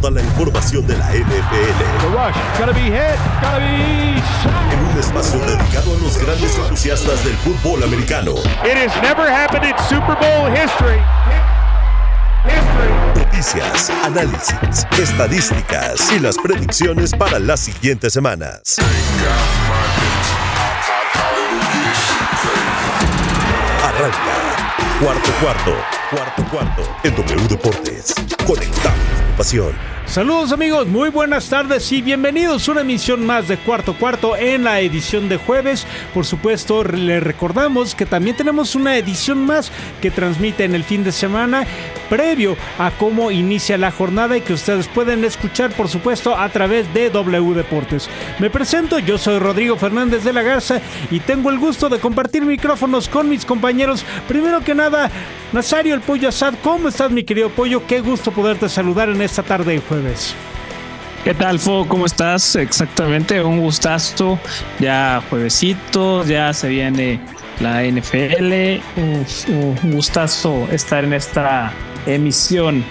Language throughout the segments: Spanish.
toda la información de la NFL. En un espacio dedicado a los grandes entusiastas del fútbol americano. It has never happened in Super Bowl history. Noticias, análisis, estadísticas y las predicciones para las siguientes semanas. Arranca. Cuarto cuarto. Cuarto cuarto. En W Deportes. Conectamos tu pasión. Saludos amigos, muy buenas tardes y bienvenidos a una emisión más de Cuarto Cuarto en la edición de jueves. Por supuesto, les recordamos que también tenemos una edición más que transmite en el fin de semana previo a cómo inicia la jornada y que ustedes pueden escuchar por supuesto a través de W Deportes. Me presento, yo soy Rodrigo Fernández de la Garza y tengo el gusto de compartir micrófonos con mis compañeros. Primero que nada, Nazario el Pollo Asad, ¿cómo estás mi querido Pollo? Qué gusto poderte saludar en esta tarde de jueves. ¿Qué tal, Fo? ¿Cómo estás? Exactamente, un gustazo. Ya juevesito, ya se viene la NFL. Un, gustazo estar en esta emisión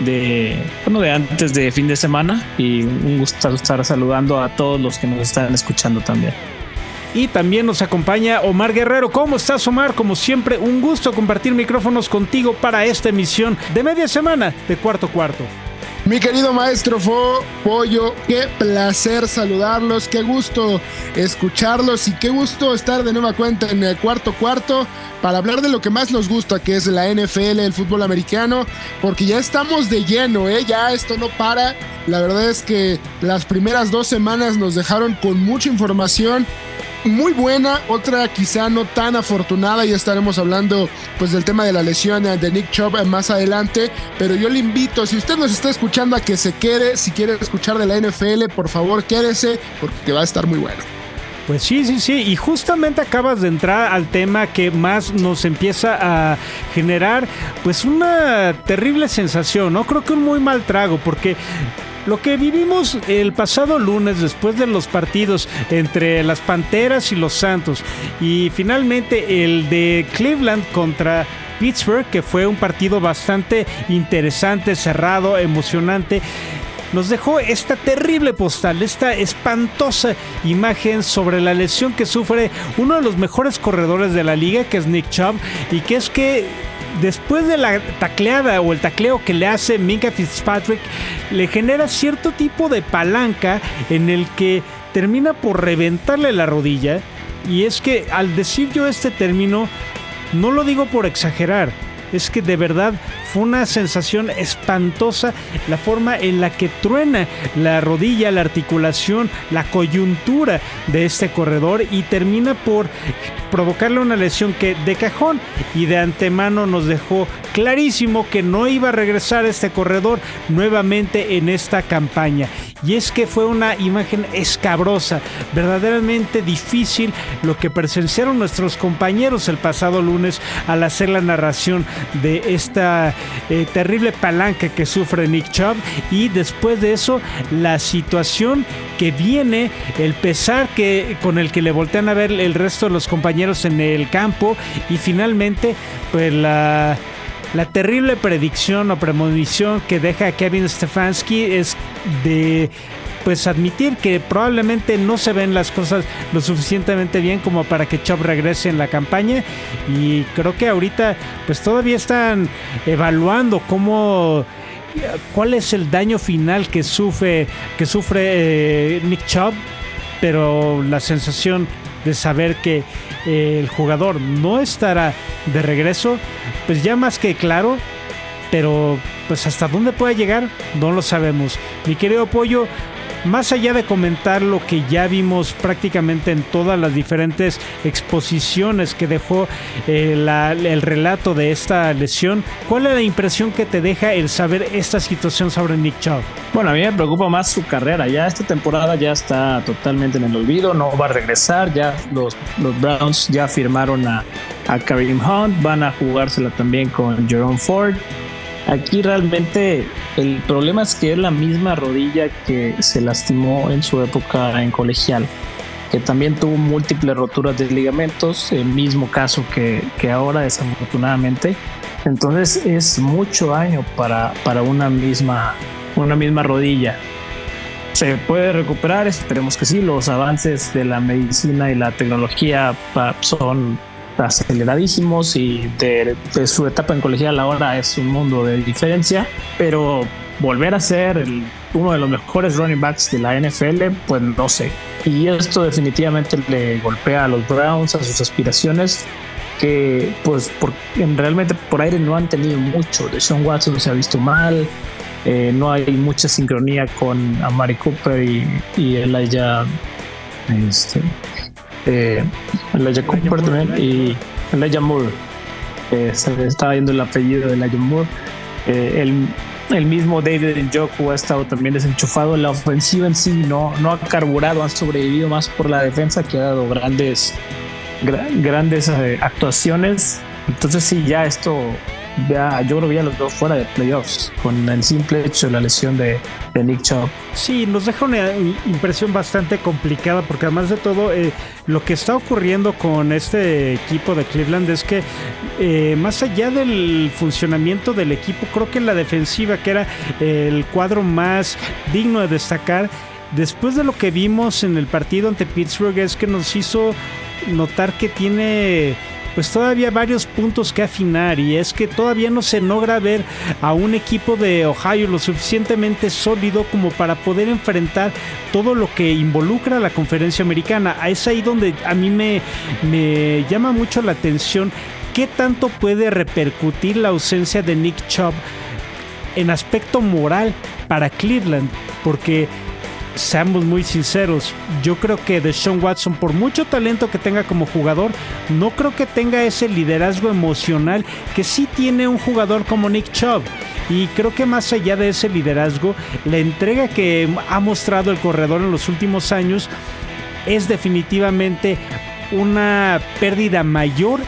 de, bueno, de antes de fin de semana y un gustazo estar saludando a todos los que nos están escuchando también. Y también nos acompaña Omar Guerrero. ¿Cómo estás, Omar? Como siempre, un gusto compartir micrófonos contigo para esta emisión de media semana de cuarto cuarto. Mi querido maestro Fo, Pollo, qué placer saludarlos, qué gusto escucharlos y qué gusto estar de nueva cuenta en el cuarto cuarto para hablar de lo que más nos gusta, que es la NFL, el fútbol americano, porque ya estamos de lleno, ¿eh? ya esto no para. La verdad es que las primeras dos semanas nos dejaron con mucha información muy buena, otra quizá no tan afortunada, y estaremos hablando pues del tema de la lesión de Nick Chubb más adelante, pero yo le invito, si usted nos está escuchando a que se quede, si quiere escuchar de la NFL, por favor quédese, porque va a estar muy bueno. Pues sí, sí, sí, y justamente acabas de entrar al tema que más nos empieza a generar pues una terrible sensación, ¿no? Creo que un muy mal trago, porque lo que vivimos el pasado lunes después de los partidos entre las Panteras y los Santos y finalmente el de Cleveland contra Pittsburgh, que fue un partido bastante interesante, cerrado, emocionante nos dejó esta terrible postal, esta espantosa imagen sobre la lesión que sufre uno de los mejores corredores de la liga, que es Nick Chubb, y que es que después de la tacleada o el tacleo que le hace Minka Fitzpatrick, le genera cierto tipo de palanca en el que termina por reventarle la rodilla. Y es que al decir yo este término, no lo digo por exagerar, es que de verdad fue una sensación espantosa la forma en la que truena la rodilla, la articulación, la coyuntura de este corredor y termina por provocarle una lesión que de cajón y de antemano nos dejó clarísimo que no iba a regresar este corredor nuevamente en esta campaña. Y es que fue una imagen escabrosa, verdaderamente difícil lo que presenciaron nuestros compañeros el pasado lunes al hacer la narración de esta eh, terrible palanca que sufre Nick Chubb. Y después de eso la situación que viene, el pesar que con el que le voltean a ver el resto de los compañeros en el campo. Y finalmente pues la la terrible predicción o premonición que deja Kevin Stefanski es de pues admitir que probablemente no se ven las cosas lo suficientemente bien como para que Chop regrese en la campaña y creo que ahorita pues todavía están evaluando cómo cuál es el daño final que sufre que sufre eh, Nick Chubb pero la sensación de saber que eh, el jugador no estará de regreso, pues ya más que claro, pero pues hasta dónde puede llegar no lo sabemos. Mi querido Pollo, más allá de comentar lo que ya vimos prácticamente en todas las diferentes exposiciones que dejó eh, el relato de esta lesión, ¿cuál es la impresión que te deja el saber esta situación sobre Nick Chubb? Bueno, a mí me preocupa más su carrera. Ya esta temporada ya está totalmente en el olvido, no va a regresar. Ya los, los Browns ya firmaron a, a Kareem Hunt, van a jugársela también con Jerome Ford. Aquí realmente el problema es que es la misma rodilla que se lastimó en su época en colegial, que también tuvo múltiples roturas de ligamentos, el mismo caso que, que ahora desafortunadamente. Entonces es mucho daño para, para una misma una misma rodilla. ¿Se puede recuperar? Esperemos que sí. Los avances de la medicina y la tecnología son aceleradísimos y de, su etapa en colegial ahora es un mundo de diferencia, pero volver a ser uno de los mejores running backs de la NFL, pues no sé. Y esto definitivamente le golpea a los Browns, a sus aspiraciones, que pues por, realmente por aire no han tenido mucho. De Sean Watson se ha visto mal, eh, no hay mucha sincronía con Amari Cooper y, y Elijah, este, eh, Elijah Cooper también y Elijah Moore. Eh, se estaba viendo el apellido de Elijah Moore. Eh, el, el, mismo David Njoku ha estado también desenchufado. La ofensiva en sí no, no ha carburado, han sobrevivido más por la defensa que ha dado grandes, grandes eh, actuaciones. Entonces sí, ya esto ya, yo creo que ya los dos fuera de playoffs con el simple hecho de la lesión de, Nick Chubb. Sí, nos deja una impresión bastante complicada porque además de todo eh, lo que está ocurriendo con este equipo de Cleveland es que eh, más allá del funcionamiento del equipo, creo que en la defensiva que era el cuadro más digno de destacar, después de lo que vimos en el partido ante Pittsburgh es que nos hizo notar que tiene pues todavía varios puntos que afinar y es que todavía no se logra ver a un equipo de Ohio lo suficientemente sólido como para poder enfrentar todo lo que involucra a la conferencia americana. Es ahí donde a mí me, me llama mucho la atención qué tanto puede repercutir la ausencia de Nick Chubb en aspecto moral para Cleveland, porque seamos muy sinceros, yo creo que Deshaun Watson, por mucho talento que tenga como jugador, no creo que tenga ese liderazgo emocional que sí tiene un jugador como Nick Chubb. Y creo que más allá de ese liderazgo, la entrega que ha mostrado el corredor en los últimos años es definitivamente una pérdida mayor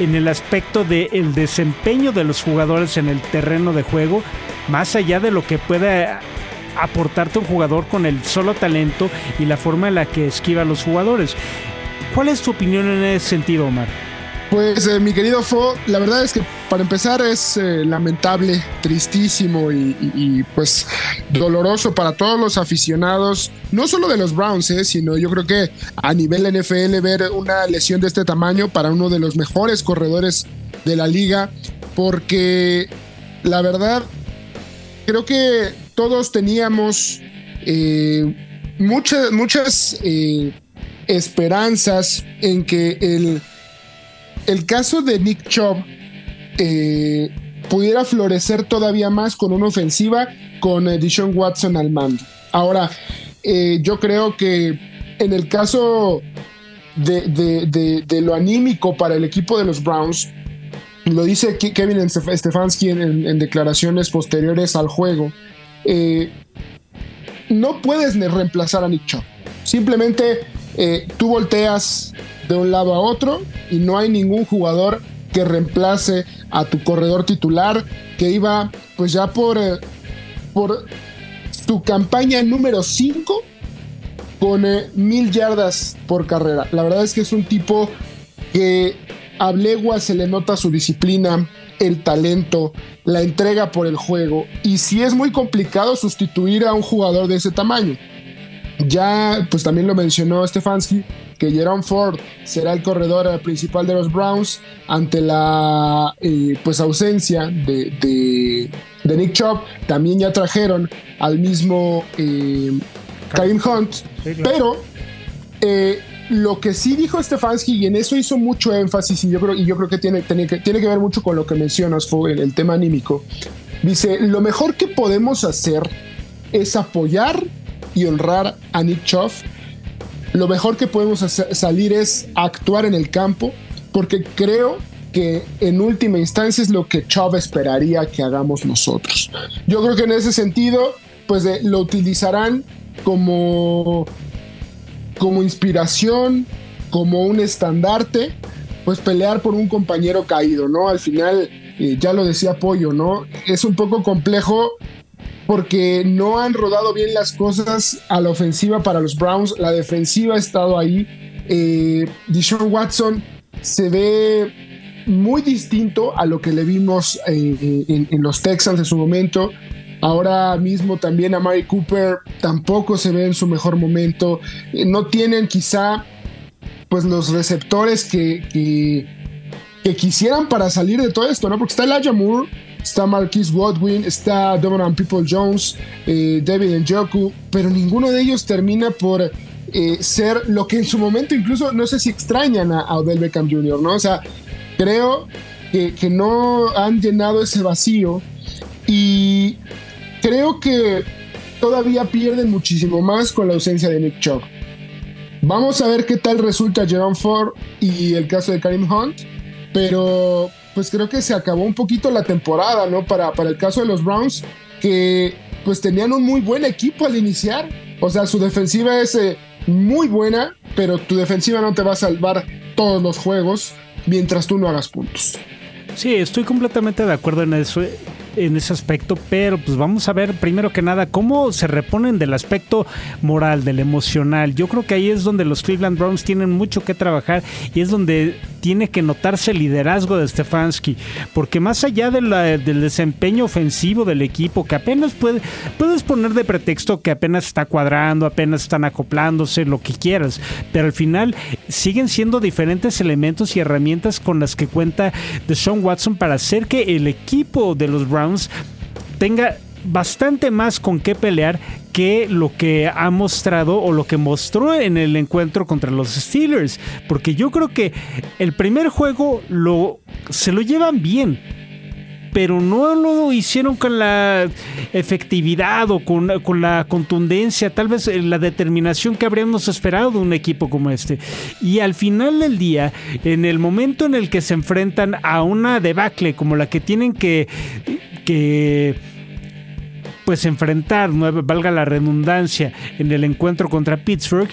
en el aspecto del desempeño de los jugadores en el terreno de juego, más allá de lo que pueda aportarte un jugador con el solo talento y la forma en la que esquiva a los jugadores. ¿Cuál es tu opinión en ese sentido, Omar? Pues eh, mi querido Fo, la verdad es que para empezar es eh, lamentable, tristísimo y, pues doloroso para todos los aficionados, no solo de los Browns, eh, sino yo creo que a nivel NFL ver una lesión de este tamaño para uno de los mejores corredores de la liga, porque la verdad creo que todos teníamos eh, muchas, muchas eh, esperanzas en que el, el caso de Nick Chubb eh, pudiera florecer todavía más con una ofensiva con Dishon Watson al mando. Ahora, yo creo que en el caso de, lo anímico para el equipo de los Browns, lo dice Kevin Stefanski en declaraciones posteriores al juego, eh, no puedes reemplazar a Nick Chubb. Simplemente eh, tú volteas de un lado a otro y no hay ningún jugador que reemplace a tu corredor titular que iba pues ya por, eh, tu campaña número 5 con mil yardas por carrera. La verdad es que es un tipo que a legua se le nota su disciplina, el talento, la entrega por el juego. Y si es muy complicado sustituir a un jugador de ese tamaño. Ya, pues también lo mencionó Stefanski, que Jerome Ford será el corredor principal de los Browns ante la eh, pues ausencia de, de, Nick Chubb. También ya trajeron al mismo eh, Karim Hunt, pero eh, lo que sí dijo Stefanski, y en eso hizo mucho énfasis, y yo creo, y yo creo que, tiene, tiene, que tiene que ver mucho con lo que mencionas, fue el, tema anímico. Dice: Lo mejor que podemos hacer es apoyar y honrar a Nick Chubb. Lo mejor que podemos salir es actuar en el campo, porque creo que en última instancia es lo que Chubb esperaría que hagamos nosotros. Yo creo que en ese sentido, pues lo utilizarán como como inspiración, como un estandarte, pues pelear por un compañero caído, ¿no? Al final, eh, ya lo decía Pollo, ¿no? Es un poco complejo porque no han rodado bien las cosas a la ofensiva para los Browns, la defensiva ha estado ahí. Eh, Watson se ve muy distinto a lo que le vimos eh, en, en, los Texans en su momento. Ahora mismo también a Mari Cooper tampoco se ve en su mejor momento. Eh, no tienen quizá pues los receptores que, que, quisieran para salir de todo esto, ¿no? Porque está Elijah Moore, está Marquis Godwin, está Donovan People Jones, eh, David Njoku, pero ninguno de ellos termina por eh, ser lo que en su momento incluso no sé si extrañan a, Odell Beckham Jr., ¿no? O sea, creo que, que no han llenado ese vacío y creo que todavía pierden muchísimo más con la ausencia de Nick Chubb. Vamos a ver qué tal resulta Jerome Ford y el caso de Karim Hunt, pero pues creo que se acabó un poquito la temporada, ¿no? Para, para el caso de los Browns, que pues tenían un muy buen equipo al iniciar. O sea, su defensiva es eh, muy buena, pero tu defensiva no te va a salvar todos los juegos mientras tú no hagas puntos. Sí, estoy completamente de acuerdo en eso en ese aspecto, pero pues vamos a ver primero que nada cómo se reponen del aspecto moral, del emocional. Yo creo que ahí es donde los Cleveland Browns tienen mucho que trabajar y es donde tiene que notarse el liderazgo de Stefanski, porque más allá del desempeño ofensivo del equipo, que apenas puede, puedes poner de pretexto que apenas está cuadrando, apenas están acoplándose, lo que quieras, pero al final siguen siendo diferentes elementos y herramientas con las que cuenta Deshaun Watson para hacer que el equipo de los Browns tenga bastante más con qué pelear que lo que ha mostrado o lo que mostró en el encuentro contra los Steelers. Porque yo creo que el primer juego lo, se lo llevan bien. Pero no lo hicieron con la efectividad o con, con la contundencia, tal vez eh, la determinación que habríamos esperado de un equipo como este. Y al final del día, en el momento en el que se enfrentan a una debacle como la que tienen que, que pues enfrentar, valga la redundancia, en el encuentro contra Pittsburgh,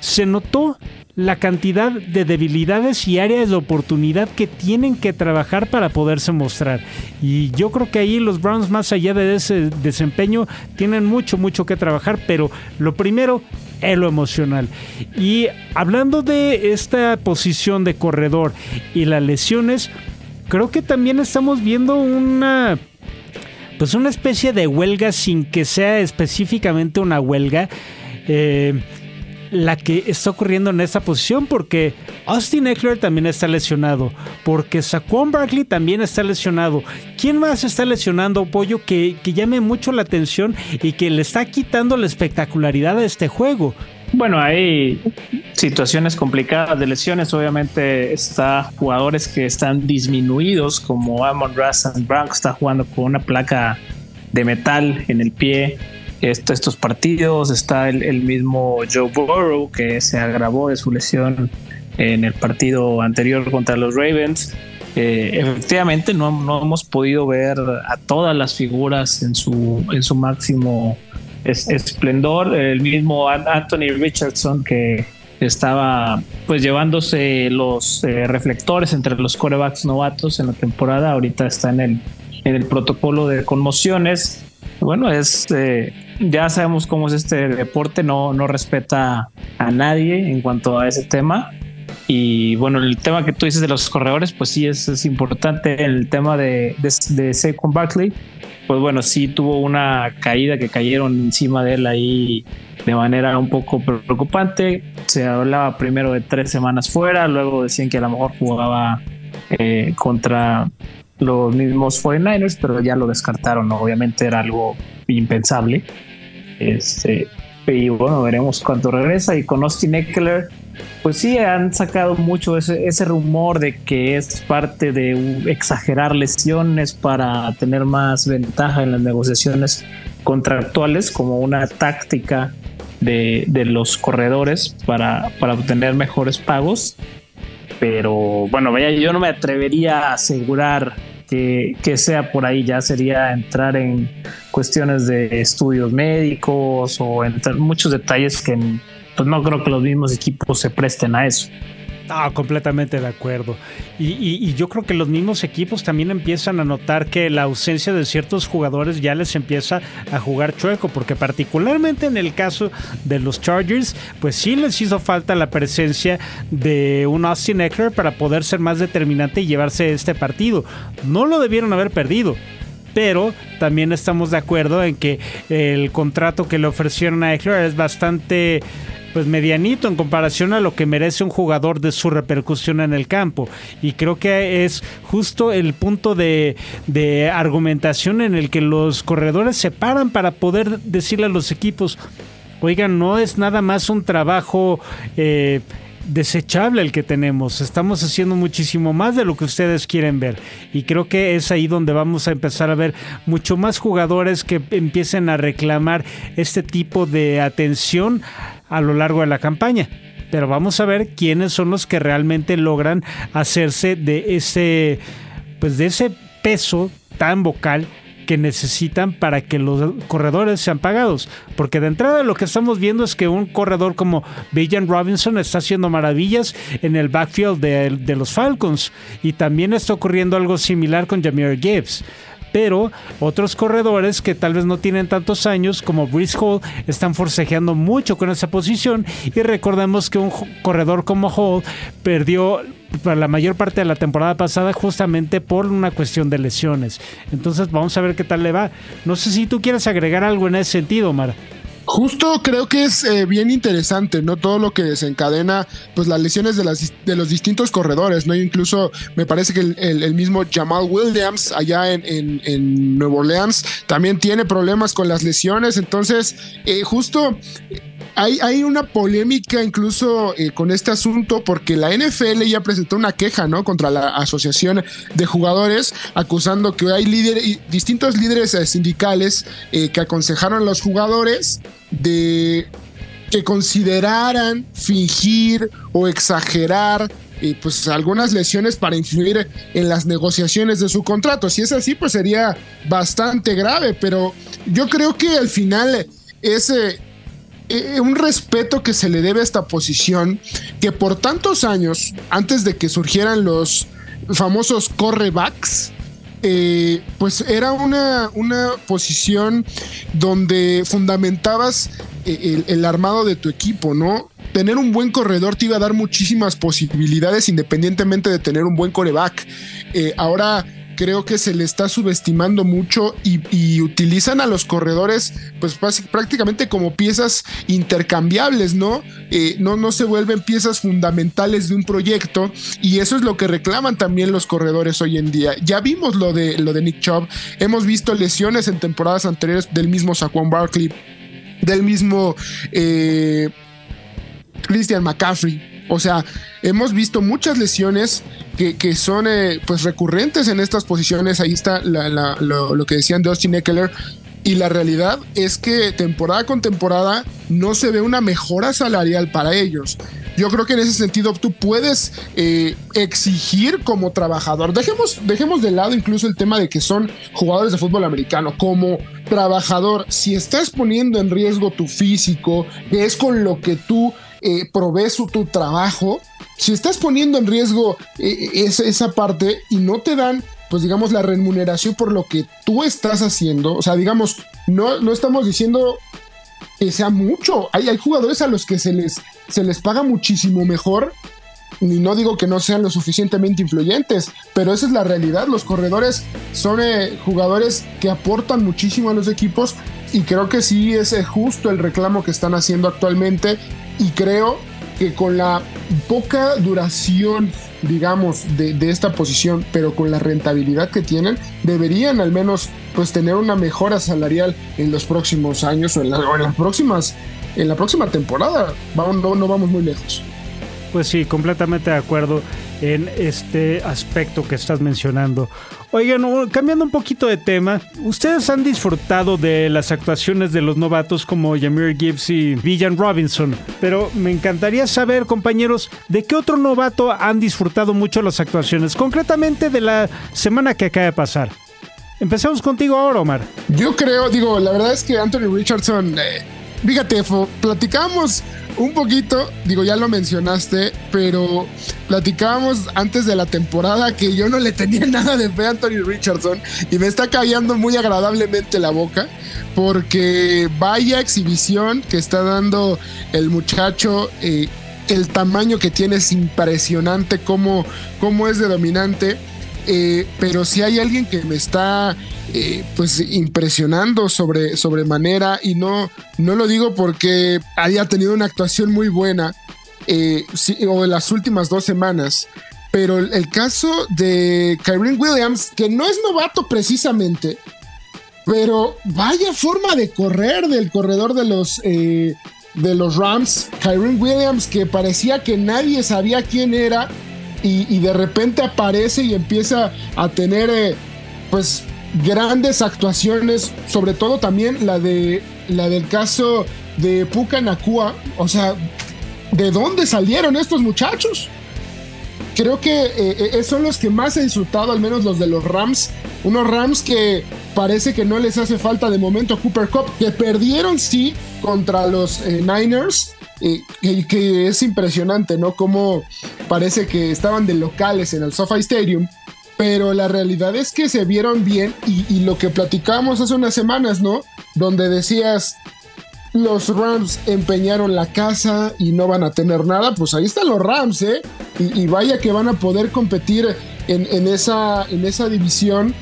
se notó la cantidad de debilidades y áreas de oportunidad que tienen que trabajar para poderse mostrar. Y yo creo que ahí los Browns, más allá de ese desempeño, tienen mucho, mucho que trabajar, pero lo primero es lo emocional. Y hablando de esta posición de corredor y las lesiones, creo que también estamos viendo una pues una especie de huelga sin que sea específicamente una huelga. Eh, la que está ocurriendo en esta posición porque Austin Eckler también está lesionado, porque Saquon Barkley también está lesionado. ¿Quién más está lesionando, Pollo, que, que llame mucho la atención y que le está quitando la espectacularidad a este juego? Bueno, hay situaciones complicadas de lesiones. Obviamente está jugadores que están disminuidos, como Amon Russell Brown, que está jugando con una placa de metal en el pie. estos partidos está el, mismo Joe Burrow, que se agravó de su lesión en el partido anterior contra los Ravens. Eh, efectivamente, no, no, hemos podido ver a todas las figuras en su, en su máximo es, esplendor. El mismo Anthony Richardson que estaba pues llevándose los eh, reflectores entre los corebacks novatos en la temporada, ahorita está en el, en el protocolo de conmociones. Bueno, es eh, ya sabemos cómo es este deporte, no, no respeta a nadie en cuanto a ese tema. Y bueno, el tema que tú dices de los corredores, pues sí es, es importante. El tema de, de, de Saquon pues bueno, sí tuvo una caída que cayeron encima de él ahí de manera un poco preocupante. Se hablaba primero de tres semanas fuera, luego decían que a lo mejor jugaba eh, contra los mismos 49ers, pero ya lo descartaron. Obviamente era algo impensable. Este, y bueno, veremos cuánto regresa. Y con Austin Eckler, pues sí, han sacado mucho ese, rumor de que es parte de exagerar lesiones para tener más ventaja en las negociaciones contractuales como una táctica de, los corredores para, para, obtener mejores pagos. Pero bueno, vaya, yo no me atrevería a asegurar que, que sea por ahí, ya sería entrar en cuestiones de estudios médicos o entrar muchos detalles que pues no creo que los mismos equipos se presten a eso. Ah, completamente de acuerdo. Y, yo creo que los mismos equipos también empiezan a notar que la ausencia de ciertos jugadores ya les empieza a jugar chueco, porque particularmente en el caso de los Chargers, pues sí les hizo falta la presencia de un Austin Eckler para poder ser más determinante y llevarse este partido. No lo debieron haber perdido, pero también estamos de acuerdo en que el contrato que le ofrecieron a Eckler es bastante pues medianito en comparación a lo que merece un jugador de su repercusión en el campo. Y creo que es justo el punto de, de argumentación en el que los corredores se paran para poder decirle a los equipos, oigan, no es nada más un trabajo eh, desechable el que tenemos. Estamos haciendo muchísimo más de lo que ustedes quieren ver. Y creo que es ahí donde vamos a empezar a ver mucho más jugadores que empiecen a reclamar este tipo de atención a lo largo de la campaña. Pero vamos a ver quiénes son los que realmente logran hacerse de ese, pues de ese peso tan vocal que necesitan para que los corredores sean pagados. Porque de entrada lo que estamos viendo es que un corredor como Villan Robinson está haciendo maravillas en el backfield de, de los Falcons. Y también está ocurriendo algo similar con Jameer Gibbs pero otros corredores que tal vez no tienen tantos años como Brice Hall están forcejeando mucho con esa posición y recordemos que un corredor como Hall perdió para la mayor parte de la temporada pasada justamente por una cuestión de lesiones. Entonces vamos a ver qué tal le va. No sé si tú quieres agregar algo en ese sentido, Omar. Justo creo que es eh, bien interesante, ¿no? Todo lo que desencadena, pues las lesiones de, las, de los distintos corredores, ¿no? Incluso me parece que el, mismo Jamal Williams allá en, en, en, Nueva Orleans también tiene problemas con las lesiones, entonces eh, justo hay, una polémica incluso eh, con este asunto porque la NFL ya presentó una queja, ¿no? Contra la Asociación de Jugadores, acusando que hay líderes, distintos líderes eh, sindicales eh, que aconsejaron a los jugadores de que consideraran fingir o exagerar pues algunas lesiones para influir en las negociaciones de su contrato. Si es así, pues sería bastante grave, pero yo creo que al final ese eh, un respeto que se le debe a esta posición que por tantos años, antes de que surgieran los famosos correbacks, eh, pues era una, una, posición donde fundamentabas eh, el, armado de tu equipo, ¿no? Tener un buen corredor te iba a dar muchísimas posibilidades independientemente de tener un buen coreback. ahora creo que se le está subestimando mucho y, utilizan a los corredores pues prácticamente como piezas intercambiables, ¿no? Eh, ¿no? No se vuelven piezas fundamentales de un proyecto y eso es lo que reclaman también los corredores hoy en día. Ya vimos lo de, lo de Nick Chubb, hemos visto lesiones en temporadas anteriores del mismo Saquon Barkley, del mismo eh, Christian McCaffrey. O sea, hemos visto muchas lesiones que, son eh, pues recurrentes en estas posiciones. Ahí está lo, que decían Dustin Eckler. Y la realidad es que temporada con temporada no se ve una mejora salarial para ellos. Yo creo que en ese sentido tú puedes eh, exigir como trabajador. Dejemos, dejemos de lado incluso el tema de que son jugadores de fútbol americano. Como trabajador, si estás poniendo en riesgo tu físico, es con lo que tú eh, provees tu trabajo, si estás poniendo en riesgo eh, esa, parte y no te dan pues digamos la remuneración por lo que tú estás haciendo, o sea, digamos, no, no estamos diciendo que sea mucho, hay, hay jugadores a los que se les, se les paga muchísimo mejor y no digo que no sean lo suficientemente influyentes, pero esa es la realidad. Los corredores son eh, jugadores que aportan muchísimo a los equipos y creo que sí es eh, justo el reclamo que están haciendo actualmente y creo que con la poca duración, digamos, de, esta posición, pero con la rentabilidad que tienen, deberían al menos pues tener una mejora salarial en los próximos años o en, las próximas, en la próxima temporada. Vamos, no vamos muy lejos. Pues sí, completamente de acuerdo en este aspecto que estás mencionando. Oigan, cambiando un poquito de tema, ¿ustedes han disfrutado de las actuaciones de los novatos como Jameer Gibbs y Villan Robinson? Pero me encantaría saber, compañeros, ¿de qué otro novato han disfrutado mucho las actuaciones? Concretamente de la semana que acaba de pasar. Empezamos contigo ahora, Omar. Yo creo, digo, la verdad es que Anthony Richardson... Eh, fíjate, platicamos un poquito, digo, ya lo mencionaste, pero platicábamos antes de la temporada que yo no le tenía nada de fe a Anthony Richardson y me está callando muy agradablemente la boca porque vaya exhibición que está dando el muchacho. Eh, el tamaño que tiene es impresionante, cómo, cómo es de dominante. Eh, pero si hay alguien que me está eh, pues impresionando sobre, manera y no, no lo digo porque haya tenido una actuación muy buena eh, o en las últimas dos semanas, pero el, caso de Kyrie Williams, que no es novato precisamente, pero vaya forma de correr del corredor de los, de los Rams, Kyrie Williams, que parecía que nadie sabía quién era y, de repente aparece y empieza a tener eh, pues grandes actuaciones, sobre todo también la de la del caso de Puka Nakua, o sea, ¿de dónde salieron estos muchachos? Creo que eh, eh, son los que más he disfrutado, al menos los de los Rams. Unos Rams que parece que no les hace falta de momento Cooper Cup, que perdieron sí contra los Niners, y que es impresionante, ¿no? Como parece que estaban de locales en el SoFi Stadium, pero la realidad es que se vieron bien y, lo que platicamos hace unas semanas, ¿no? Donde decías, los Rams empeñaron la casa y no van a tener nada, pues ahí están los Rams, ¿eh? Y, vaya que van a poder competir en, esa, en esa división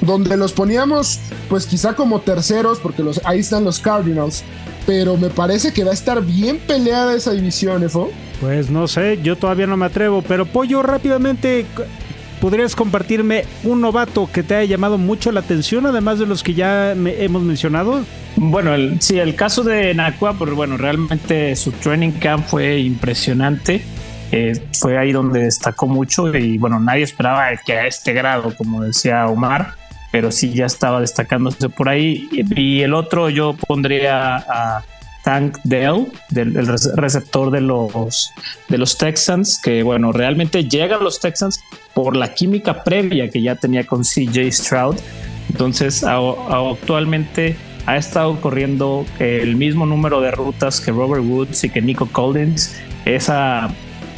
donde los poníamos, pues quizá como terceros, porque los, ahí están los Cardinals, pero me parece que va a estar bien peleada esa división, Efo. Pues no sé, yo todavía no me atrevo, pero Pollo, rápidamente, ¿podrías compartirme un novato que te haya llamado mucho la atención, además de los que ya hemos mencionado? Bueno, el, sí, el caso de Nakua, pues bueno, realmente su training camp fue impresionante. Eh, fue ahí donde destacó mucho y bueno, nadie esperaba que a este grado, como decía Omar, pero sí ya estaba destacándose por ahí. Y el otro yo pondría a Tank Dell, del, receptor de los, de los Texans, que bueno, realmente llega a los Texans por la química previa que ya tenía con CJ Stroud. Entonces, actualmente ha estado corriendo el mismo número de rutas que Robert Woods y que Nico Collins. Esa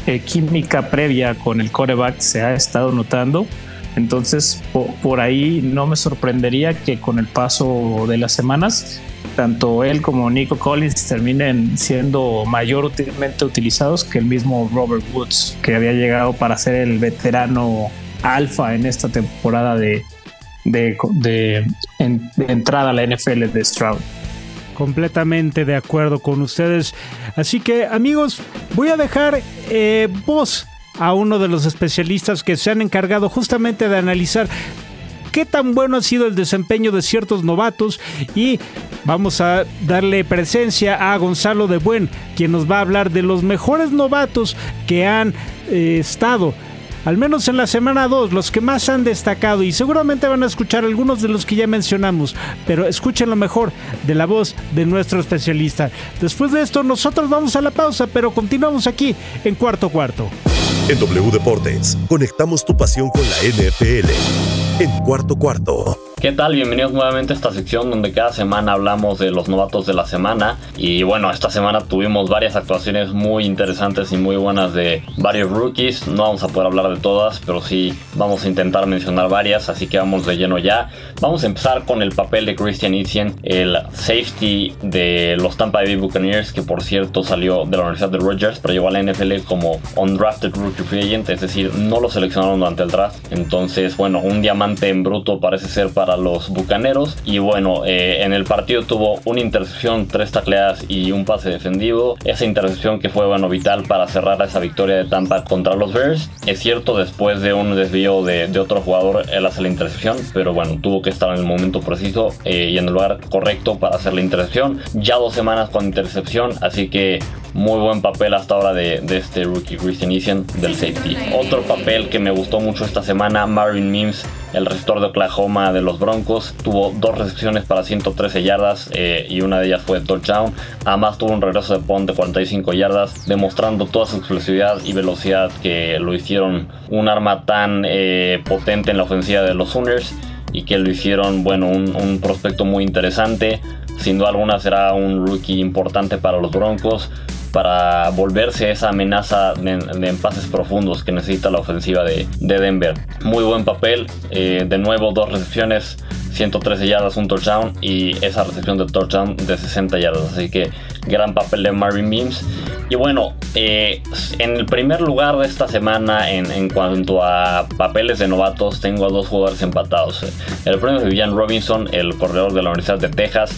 eh, química previa con el coreback se ha estado notando. Entonces, por, ahí no me sorprendería que con el paso de las semanas, tanto él como Nico Collins terminen siendo mayormente utilizados que el mismo Robert Woods, que había llegado para ser el veterano alfa en esta temporada de, de, entrada a la NFL de Stroud completamente de acuerdo con ustedes. Así que amigos, voy a dejar eh, voz a uno de los especialistas que se han encargado justamente de analizar qué tan bueno ha sido el desempeño de ciertos novatos y vamos a darle presencia a Gonzalo de Buen, quien nos va a hablar de los mejores novatos que han eh, estado al menos en la semana 2, los que más han destacado y seguramente van a escuchar algunos de los que ya mencionamos, pero escuchen lo mejor de la voz de nuestro especialista. Después de esto, nosotros vamos a la pausa, pero continuamos aquí en cuarto cuarto. En W Deportes, conectamos tu pasión con la NFL en cuarto cuarto. ¿Qué tal? Bienvenidos nuevamente a esta sección donde cada semana hablamos de los novatos de la semana. Y bueno, esta semana tuvimos varias actuaciones muy interesantes y muy buenas de varios rookies. No vamos a poder hablar de todas, pero sí vamos a intentar mencionar varias, así que vamos de lleno ya. Vamos a empezar con el papel de Christian Etienne, el safety de los Tampa Bay Buccaneers, que por cierto salió de la Universidad de Rogers, pero llegó a la NFL como undrafted rookie free agent, es decir, no lo seleccionaron durante el draft. Entonces, bueno, un diamante en bruto parece ser para los Bucaneros. Y bueno, eh, en el partido tuvo una intercepción, tres tacleadas y un pase defendido. Esa intercepción que fue bueno, vital para cerrar esa victoria de Tampa contra los Bears. Es cierto, después de un desvío de, otro jugador, él hace la intercepción, pero bueno, tuvo que estar en el momento preciso eh, y en el lugar correcto para hacer la intercepción. Ya dos semanas con intercepción, así que muy buen papel hasta ahora de, este rookie Christian Eason del safety. Otro papel que me gustó mucho esta semana, Marvin Mims, el receptor de Oklahoma de los Broncos, tuvo dos recepciones para 113 yardas eh, y una de ellas fue touchdown. Además tuvo un regreso de punt de 45 yardas, demostrando toda su explosividad y velocidad que lo hicieron un arma tan eh, potente en la ofensiva de los Sooners y que lo hicieron, bueno, un, un prospecto muy interesante. Sin duda alguna será un rookie importante para los Broncos para volverse esa amenaza de, de profundos que necesita la ofensiva de, Denver. Muy buen papel, eh, de nuevo dos recepciones, 113 yardas, un touchdown y esa recepción de touchdown de 60 yardas. Así que gran papel de Marvin Mims. Y bueno, eh, en el primer lugar de esta semana en, en, cuanto a papeles de novatos, tengo a dos jugadores empatados. El primero es Villan Robinson, el corredor de la Universidad de Texas.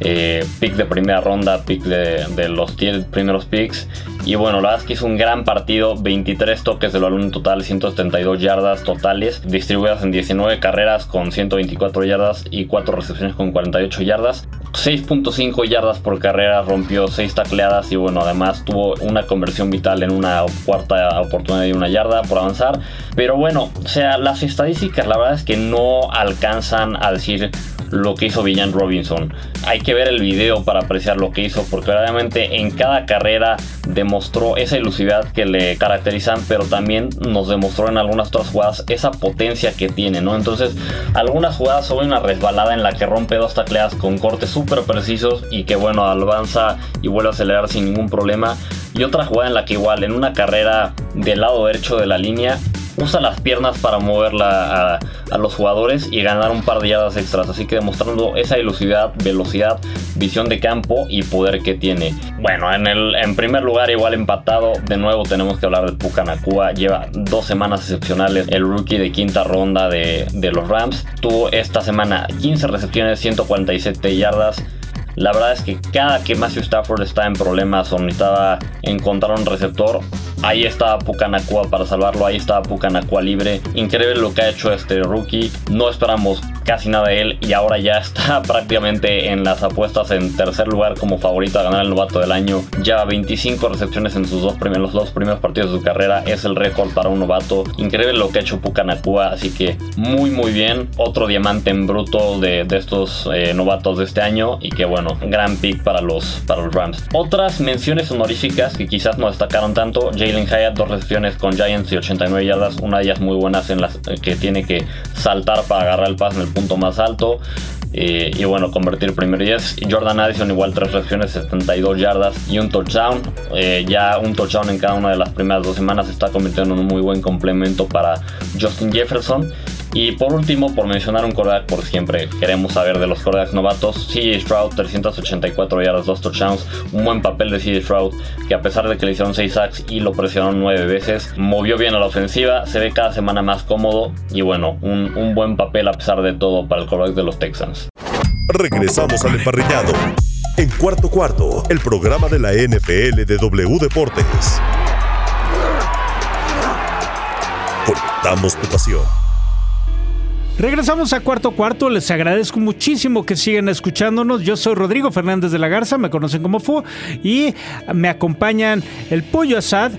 Eh, pick de primera ronda, pick de, los 10 primeros picks. Y bueno, la verdad es que hizo un gran partido, 23 toques de balón en total, 172 yardas totales, distribuidas en 19 carreras con 124 yardas y 4 recepciones con 48 yardas. 6.5 yardas por carrera, rompió 6 tacleadas y bueno, además tuvo una conversión vital en una cuarta oportunidad de una yarda por avanzar. Pero bueno, o sea, las estadísticas la verdad es que no alcanzan a decir lo que hizo Villan Robinson. Hay que ver el video para apreciar lo que hizo, porque realmente en cada carrera demostró esa ilusividad que le caracterizan, pero también nos demostró en algunas otras jugadas esa potencia que tiene, ¿no? Entonces, algunas jugadas son una resbalada en la que rompe dos tacleadas con cortes súper precisos y que, bueno, avanza y vuelve a acelerar sin ningún problema. Y otra jugada en la que igual en una carrera del lado derecho de la línea usa las piernas para moverla a, los jugadores y ganar un par de yardas extras. Así que demostrando esa ilusidad, velocidad, visión de campo y poder que tiene. Bueno, en, el, en primer lugar, igual empatado, de nuevo tenemos que hablar de Pucanacua. Lleva dos semanas excepcionales. El rookie de quinta ronda de, de los Rams tuvo esta semana 15 recepciones, 147 yardas. La verdad es que cada que Matthew Stafford está en problemas o necesitaba encontrar un receptor, ahí estaba Pucanacua para salvarlo, ahí estaba Pucanacua libre. Increíble lo que ha hecho este rookie. No esperamos casi nada de él y ahora ya está prácticamente en las apuestas en tercer lugar como favorito a ganar el novato del año. Ya 25 recepciones en sus dos primeros, los dos primeros partidos de su carrera. Es el récord para un novato. Increíble lo que ha hecho Pucanacua, así que muy muy bien. Otro diamante en bruto de, estos eh, novatos de este año y que bueno, gran pick para los, Rams. Otras menciones honoríficas que quizás no destacaron tanto. Jalen Hyatt, dos recepciones con Giants y 89 yardas. Una de ellas muy buenas en las que tiene que saltar para agarrar el pase en el punto más alto. Eh, y bueno, convertir primer 10. Jordan Addison igual tres recepciones, 72 yardas y un touchdown. Eh, ya un touchdown en cada una de las primeras dos semanas se está convirtiendo en un muy buen complemento para Justin Jefferson. Y por último, por mencionar un quarterback, por siempre queremos saber de los quarterbacks novatos, CJ Stroud, 384 yardas, 2 touchdowns, un buen papel de CJ Stroud, que a pesar de que le hicieron 6 sacks y lo presionaron 9 veces, movió bien a la ofensiva, se ve cada semana más cómodo y bueno, un, buen papel a pesar de todo para el quarterback de los Texans. Regresamos al emparrillado. En cuarto cuarto, el programa de la NFL de W Deportes. Conectamos tu pasión. Regresamos a cuarto cuarto, les agradezco muchísimo que sigan escuchándonos. Yo soy Rodrigo Fernández de la Garza, me conocen como Fu, y me acompañan el Pollo Asad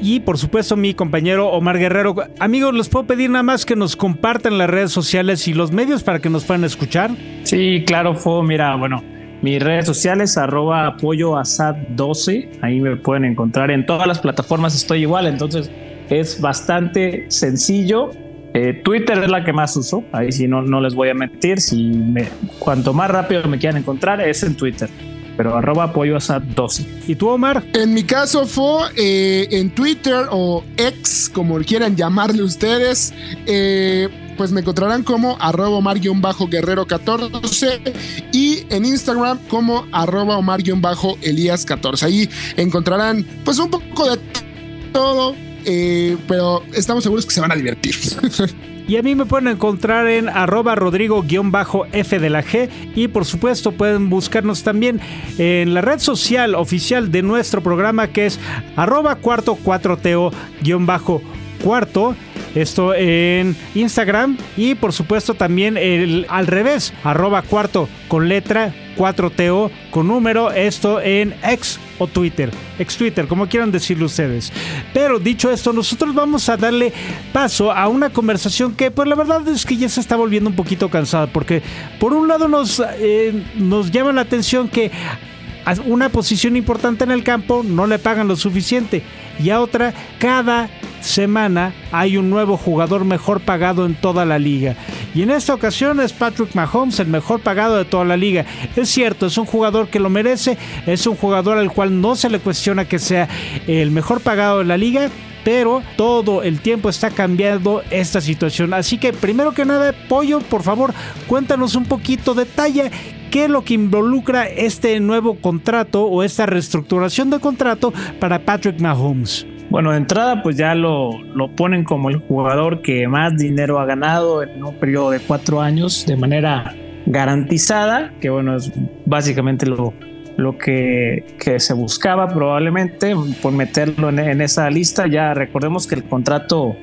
y por supuesto mi compañero Omar Guerrero. Amigos, les puedo pedir nada más que nos compartan las redes sociales y los medios para que nos puedan escuchar. Sí, claro, Fu, mira, bueno. Mis redes sociales, arroba apoyo asad 12, ahí me pueden encontrar en todas las plataformas, estoy igual, entonces es bastante sencillo eh, Twitter es la que más uso, ahí sí no, no les voy a mentir, si me, cuanto más rápido me quieran encontrar es en Twitter, pero arroba apoyo a 12. ¿Y tú, Omar? En mi caso fue eh, en Twitter o ex, como quieran llamarle ustedes, eh, pues me encontrarán como arroba Omar-Guerrero14 y en Instagram como arroba Omar-Elías14. Ahí encontrarán pues un poco de todo eh, pero estamos seguros que se van a divertir. Y a mí me pueden encontrar en arroba rodrigo-f de la G. Y por supuesto pueden buscarnos también en la red social oficial de nuestro programa que es arroba cuarto 4 teo-cuarto. Esto en Instagram y por supuesto también el, al revés, arroba cuarto con letra 4TO con número, esto en X o Twitter, ex Twitter, como quieran decirlo ustedes. Pero dicho esto, nosotros vamos a darle paso a una conversación que pues la verdad es que ya se está volviendo un poquito cansada, porque por un lado nos, eh, nos llama la atención que una posición importante en el campo no le pagan lo suficiente y a otra cada semana hay un nuevo jugador mejor pagado en toda la liga. Y en esta ocasión es Patrick Mahomes el mejor pagado de toda la liga. Es cierto, es un jugador que lo merece, es un jugador al cual no se le cuestiona que sea el mejor pagado de la liga, pero todo el tiempo está cambiando esta situación. Así que primero que nada, Pollo, por favor, cuéntanos un poquito detalle qué es lo que involucra este nuevo contrato o esta reestructuración de contrato para Patrick Mahomes. Bueno, de entrada pues ya lo, lo ponen como el jugador que más dinero ha ganado en un periodo de cuatro años de manera garantizada, que bueno, es básicamente lo, lo que, que, se buscaba probablemente por meterlo en, esa lista. Ya recordemos que el contrato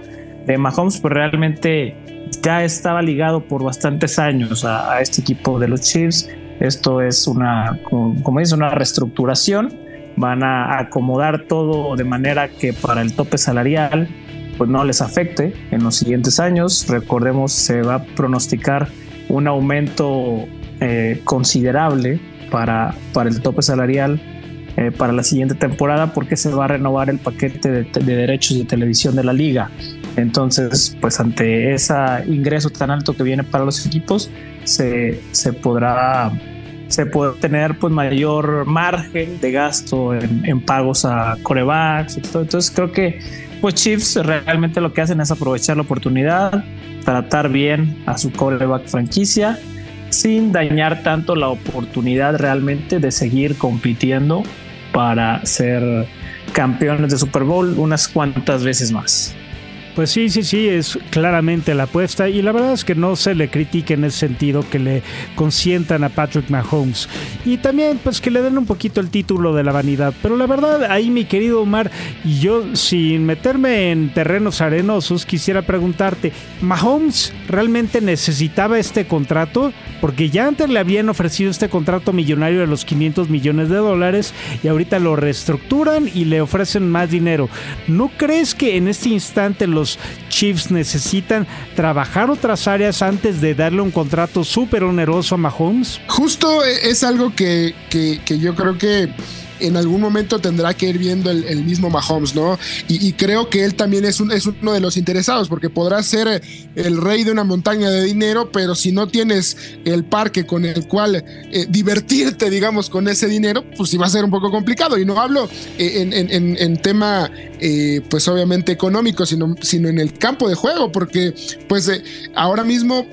de Mahomes pues realmente ya estaba ligado por bastantes años a, este equipo de los Chiefs. Esto es una, como, como dice, una reestructuración van a acomodar todo de manera que para el tope salarial pues no les afecte en los siguientes años. Recordemos, se va a pronosticar un aumento eh, considerable para, para el tope salarial eh, para la siguiente temporada porque se va a renovar el paquete de, de, derechos de televisión de la liga. Entonces, pues ante ese ingreso tan alto que viene para los equipos, se, se podrá se puede tener pues mayor margen de gasto en, pagos a corebacks y todo. Entonces creo que pues Chiefs realmente lo que hacen es aprovechar la oportunidad, tratar bien a su coreback franquicia sin dañar tanto la oportunidad realmente de seguir compitiendo para ser campeones de Super Bowl unas cuantas veces más. Pues sí, sí, sí, es claramente la apuesta y la verdad es que no se le critique en ese sentido que le consientan a Patrick Mahomes y también pues que le den un poquito el título de la vanidad. Pero la verdad ahí mi querido Omar y yo sin meterme en terrenos arenosos quisiera preguntarte, ¿Mahomes realmente necesitaba este contrato? Porque ya antes le habían ofrecido este contrato millonario de los 500 millones de dólares y ahorita lo reestructuran y le ofrecen más dinero. ¿No crees que en este instante los Chiefs necesitan trabajar otras áreas antes de darle un contrato súper oneroso a Mahomes? Justo es algo que, que yo creo que en algún momento tendrá que ir viendo el, mismo Mahomes, ¿no? Y, creo que él también es, uno de los interesados, porque podrás ser el rey de una montaña de dinero, pero si no tienes el parque con el cual eh, divertirte, digamos, con ese dinero, pues sí va a ser un poco complicado. Y no hablo eh, en, tema, eh, pues obviamente económico, sino, sino en el campo de juego, porque pues ahora mismo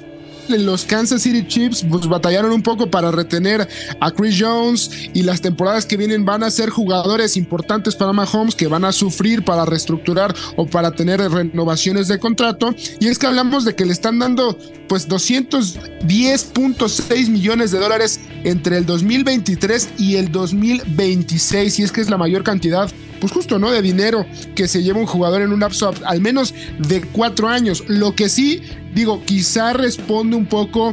los Kansas City Chiefs pues, batallaron un poco para retener a Chris Jones y las temporadas que vienen van a ser jugadores importantes para Mahomes que van a sufrir para reestructurar o para tener renovaciones de contrato. Y es que hablamos de que le están dando pues 210.6 millones de dólares entre el 2023 y el 2026 y es que es la mayor cantidad pues justo, ¿no? De dinero que se lleva un jugador en un lapso al menos de cuatro años. Lo que sí, digo, quizá responde un poco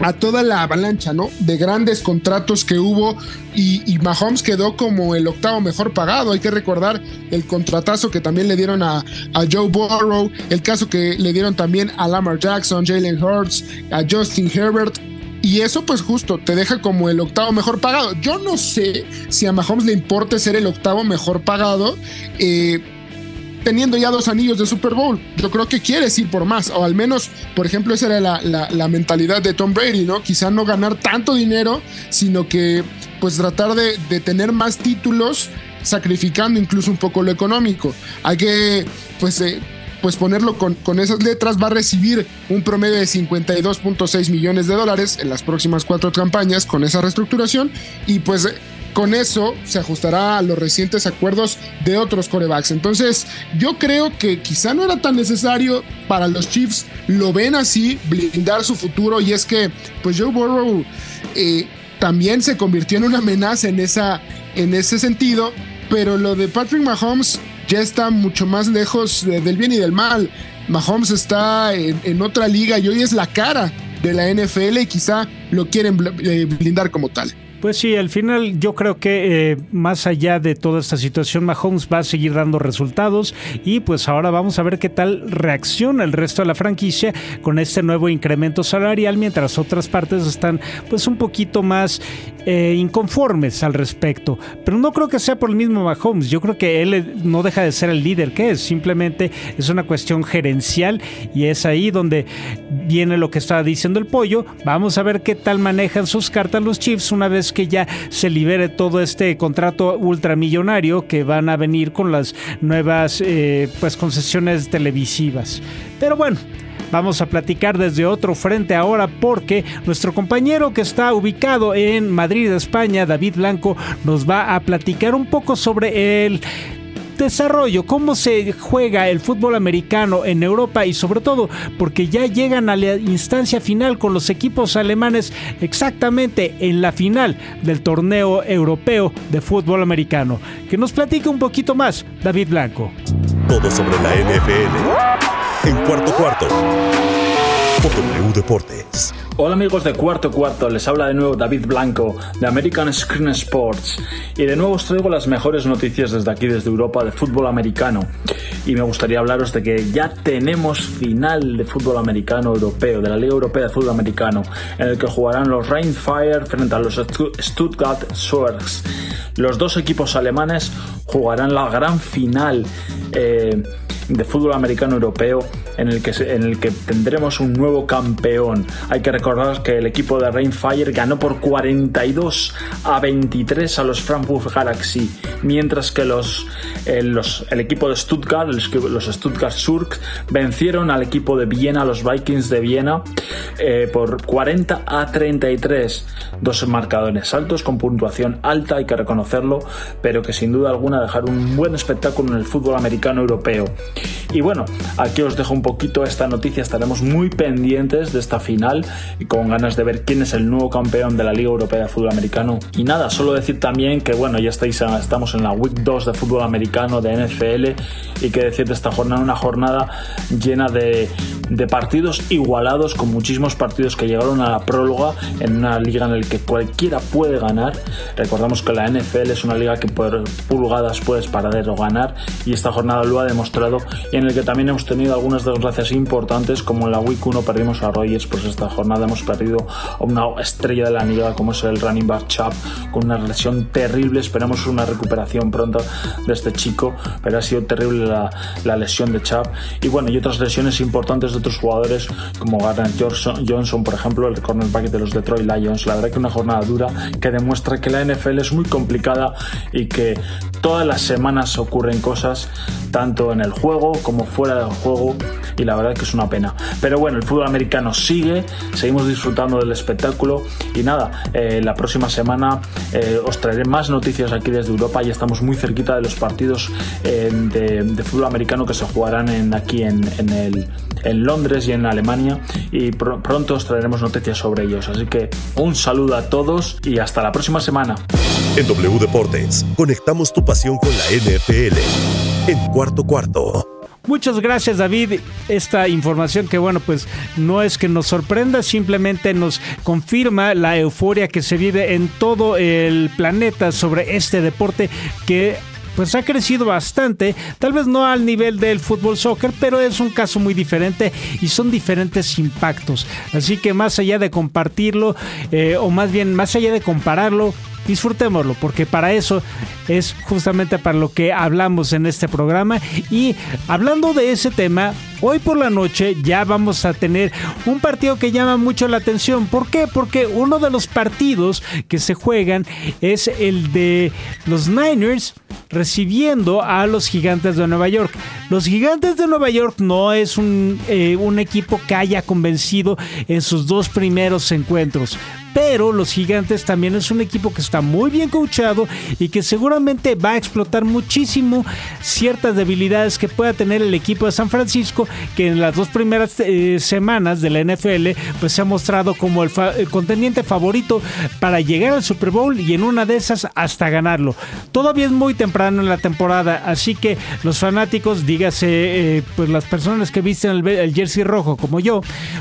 a toda la avalancha, ¿no? De grandes contratos que hubo y, Mahomes quedó como el octavo mejor pagado. Hay que recordar el contratazo que también le dieron a, a, Joe Burrow, el caso que le dieron también a Lamar Jackson, Jalen Hurts, a Justin Herbert. Y eso pues justo te deja como el octavo mejor pagado. Yo no sé si a Mahomes le importe ser el octavo mejor pagado. Eh, teniendo ya dos anillos de Super Bowl. Yo creo que quieres ir por más, o al menos, por ejemplo, esa era la, mentalidad de Tom Brady, ¿no? Quizá no ganar tanto dinero, sino que pues tratar de, de tener más títulos, sacrificando incluso un poco lo económico. Hay que, pues, eh, pues ponerlo con, con esas letras, va a recibir un promedio de 52.6 millones de dólares en las próximas cuatro campañas con esa reestructuración y pues con eso se ajustará a los recientes acuerdos de otros corebacks. Entonces, yo creo que quizá no era tan necesario para los Chiefs, lo ven así, blindar su futuro. Y es que, pues Joe Burrow eh, también se convirtió en una amenaza en, esa, en ese sentido. Pero lo de Patrick Mahomes ya está mucho más lejos del bien y del mal. Mahomes está en, otra liga y hoy es la cara de la NFL y quizá lo quieren eh, blindar como tal. Pues sí, al final yo creo que eh, más allá de toda esta situación, Mahomes va a seguir dando resultados y pues ahora vamos a ver qué tal reacciona el resto de la franquicia con este nuevo incremento salarial, mientras otras partes están pues un poquito más eh, inconformes al respecto. Pero no creo que sea por el mismo Mahomes, yo creo que él no deja de ser el líder que es, simplemente es una cuestión gerencial y es ahí donde viene lo que estaba diciendo el pollo. Vamos a ver qué tal manejan sus cartas los Chiefs una vez que ya se libere todo este contrato ultramillonario que van a venir con las nuevas eh, pues concesiones televisivas. Pero bueno, Vamos a platicar desde otro frente ahora porque nuestro compañero que está ubicado en Madrid, España, David Blanco, nos va a platicar un poco sobre el desarrollo, cómo se juega el fútbol americano en Europa y sobre todo porque ya llegan a la instancia final con los equipos alemanes exactamente en la final del torneo europeo de fútbol americano. Que nos platique un poquito más David Blanco. Todo sobre la NFL en cuarto cuarto W Deportes. Hola amigos de Cuarto Cuarto, les habla de nuevo David Blanco de American Screen Sports y de nuevo os traigo las mejores noticias desde aquí, desde Europa, de fútbol americano. Y me gustaría hablaros de que ya tenemos final de fútbol americano europeo, de la Liga Europea de Fútbol Americano, en el que jugarán los Rainfire frente a los Stuttgart Swords. Los dos equipos alemanes jugarán la gran final. Eh, de fútbol americano europeo en el, que, en el que tendremos un nuevo campeón. Hay que recordar que el equipo de Rainfire ganó por 42 a 23 a los Frankfurt Galaxy, mientras que los, eh, el equipo de Stuttgart, los Stuttgart Surk, vencieron al equipo de Viena, los Vikings de Viena, eh, por 40 a 33. Dos marcadores altos con puntuación alta, hay que reconocerlo, pero que sin duda alguna dejaron un buen espectáculo en el fútbol americano europeo. Y bueno, aquí os dejo un poquito esta noticia, estaremos muy pendientes de esta final y con ganas de ver quién es el nuevo campeón de la Liga Europea de Fútbol Americano. Y nada, solo decir también que bueno, ya estáis, estamos en la Week 2 de fútbol americano de NFL y que decir de esta jornada, una jornada llena de, partidos igualados, con muchísimos partidos que llegaron a la próloga en una liga en la que cualquiera puede ganar. Recordamos que la NFL es una liga que por pulgadas puedes parar o ganar y esta jornada lo ha demostrado y en el que también hemos tenido algunas desgracias importantes como en la Week 1 perdimos a Rogers pues esta jornada hemos perdido a una estrella de la liga como es el running back Chap con una lesión terrible. Esperamos una recuperación pronta de este chico pero ha sido terrible la, la lesión de Chap y bueno y otras lesiones importantes de otros jugadores como Garner Johnson por ejemplo el cornerback de los Detroit Lions. La verdad que una jornada dura que demuestra que la NFL es muy complicada y que todas las semanas ocurren cosas tanto en el juego como fuera del juego y la verdad que es una pena. Pero bueno, el fútbol americano sigue, seguimos disfrutando del espectáculo y nada, eh, la próxima semana eh, os traeré más noticias aquí desde Europa, ya estamos muy cerquita de los partidos eh, de, fútbol americano que se jugarán en, aquí en, el, en Londres y en Alemania y pronto os traeremos noticias sobre ellos. Así que un saludo a todos y hasta la próxima semana. En W Deportes, conectamos tu pasión con la NFL en cuarto cuarto. Muchas gracias David. Esta información que bueno pues no es que nos sorprenda, simplemente nos confirma la euforia que se vive en todo el planeta sobre este deporte que pues ha crecido bastante, tal vez no al nivel del fútbol soccer, pero es un caso muy diferente y son diferentes impactos. Así que más allá de compartirlo, eh, o más bien más allá de compararlo, disfrutémoslo, porque para eso es justamente para lo que hablamos en este programa. Y hablando de ese tema, hoy por la noche ya vamos a tener un partido que llama mucho la atención. ¿Por qué? Porque uno de los partidos que se juegan es el de los Niners recibiendo a los Gigantes de Nueva York. Los Gigantes de Nueva York no es un, eh, un equipo que haya convencido en sus dos primeros encuentros pero los Gigantes también es un equipo que está muy bien coachado y que seguramente va a explotar muchísimo ciertas debilidades que pueda tener el equipo de San Francisco, que en las dos primeras eh, semanas de la NFL pues se ha mostrado como el, contendiente favorito para llegar al Super Bowl y en una de esas hasta ganarlo. Todavía es muy temprano en la temporada, así que los fanáticos, dígase eh, pues las personas que visten el jersey rojo como yo,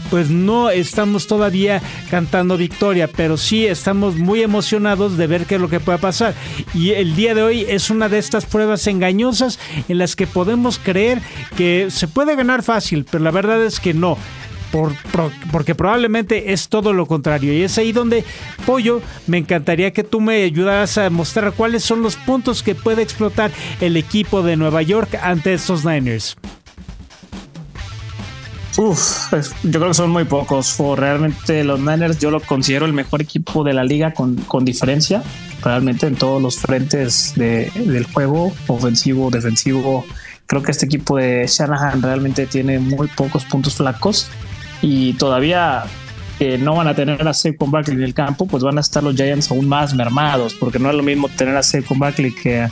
pues no estamos todavía cantando victoria pero sí estamos muy emocionados de ver qué es lo que pueda pasar. Y el día de hoy es una de estas pruebas engañosas en las que podemos creer que se puede ganar fácil, pero la verdad es que no. porque probablemente es todo lo contrario. Y es ahí donde, Pollo, me encantaría que tú me ayudaras a mostrar cuáles son los puntos que puede explotar el equipo de Nueva York ante estos Niners. Uf, yo creo que son muy pocos. realmente los Niners yo lo considero el mejor equipo de la liga con, con diferencia. Realmente en todos los frentes de, del juego, ofensivo, defensivo. Creo que este equipo de Shanahan realmente tiene muy pocos puntos flacos y todavía no van a tener a Saquon Barkley en el campo, pues van a estar los Giants aún más mermados, porque no es lo mismo tener a Saquon Barkley que,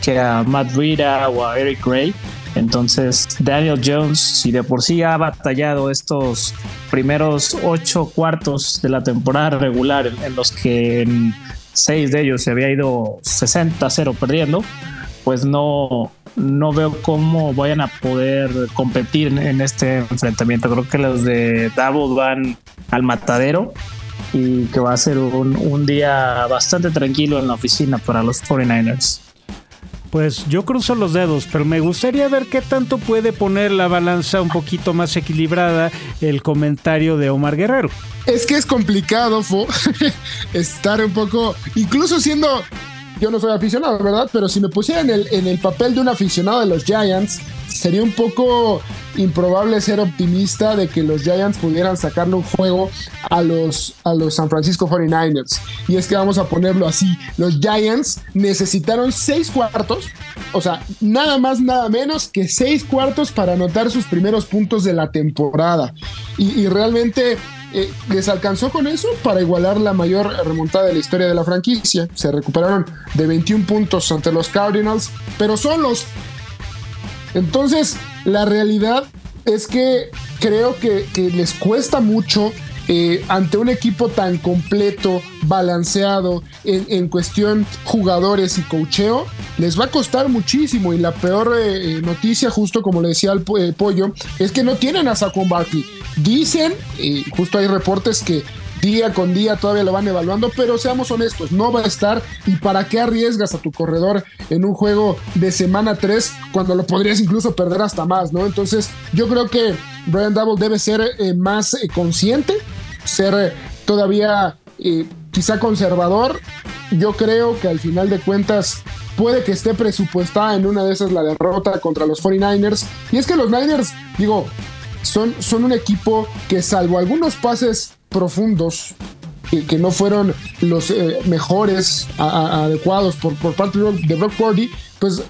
que a Matt Breida o a Eric Gray. Entonces, Daniel Jones, si de por sí ha batallado estos primeros ocho cuartos de la temporada regular, en los que en seis de ellos se había ido 60-0 perdiendo, pues no, no veo cómo vayan a poder competir en, este enfrentamiento. Creo que los de Davos van al matadero y que va a ser un, un día bastante tranquilo en la oficina para los 49ers. Pues yo cruzo los dedos, pero me gustaría ver qué tanto puede poner la balanza un poquito más equilibrada el comentario de Omar Guerrero. Es que es complicado estar un poco, incluso siendo yo no soy aficionado, ¿verdad? Pero si me pusiera en el, en el papel de un aficionado de los Giants, sería un poco improbable ser optimista de que los Giants pudieran sacarle un juego a los, a los San Francisco 49ers. Y es que vamos a ponerlo así, los Giants necesitaron seis cuartos, o sea, nada más, nada menos que seis cuartos para anotar sus primeros puntos de la temporada. Y, y realmente eh, les alcanzó con eso para igualar la mayor remontada de la historia de la franquicia. Se recuperaron de 21 puntos ante los Cardinals, pero solos. Entonces, la realidad es que creo que, les cuesta mucho eh, ante un equipo tan completo, balanceado en, cuestión jugadores y cocheo, les va a costar muchísimo. Y la peor eh, noticia, justo como le decía el pollo, es que no tienen a Saquon. Dicen, y justo hay reportes que día con día todavía lo van evaluando, pero seamos honestos, no va a estar. ¿Y para qué arriesgas a tu corredor en un juego de semana 3 cuando lo podrías incluso perder hasta más, ¿no? Entonces, yo creo que Brian Double debe ser eh, más eh, consciente, ser eh, todavía quizá conservador. Yo creo que al final de cuentas puede que esté presupuestada en una de esas la derrota contra los 49ers. Y es que los Niners, digo, son, son un equipo que salvo algunos pases profundos que, no fueron los eh, mejores adecuados por, por parte de Brock Purdy, pues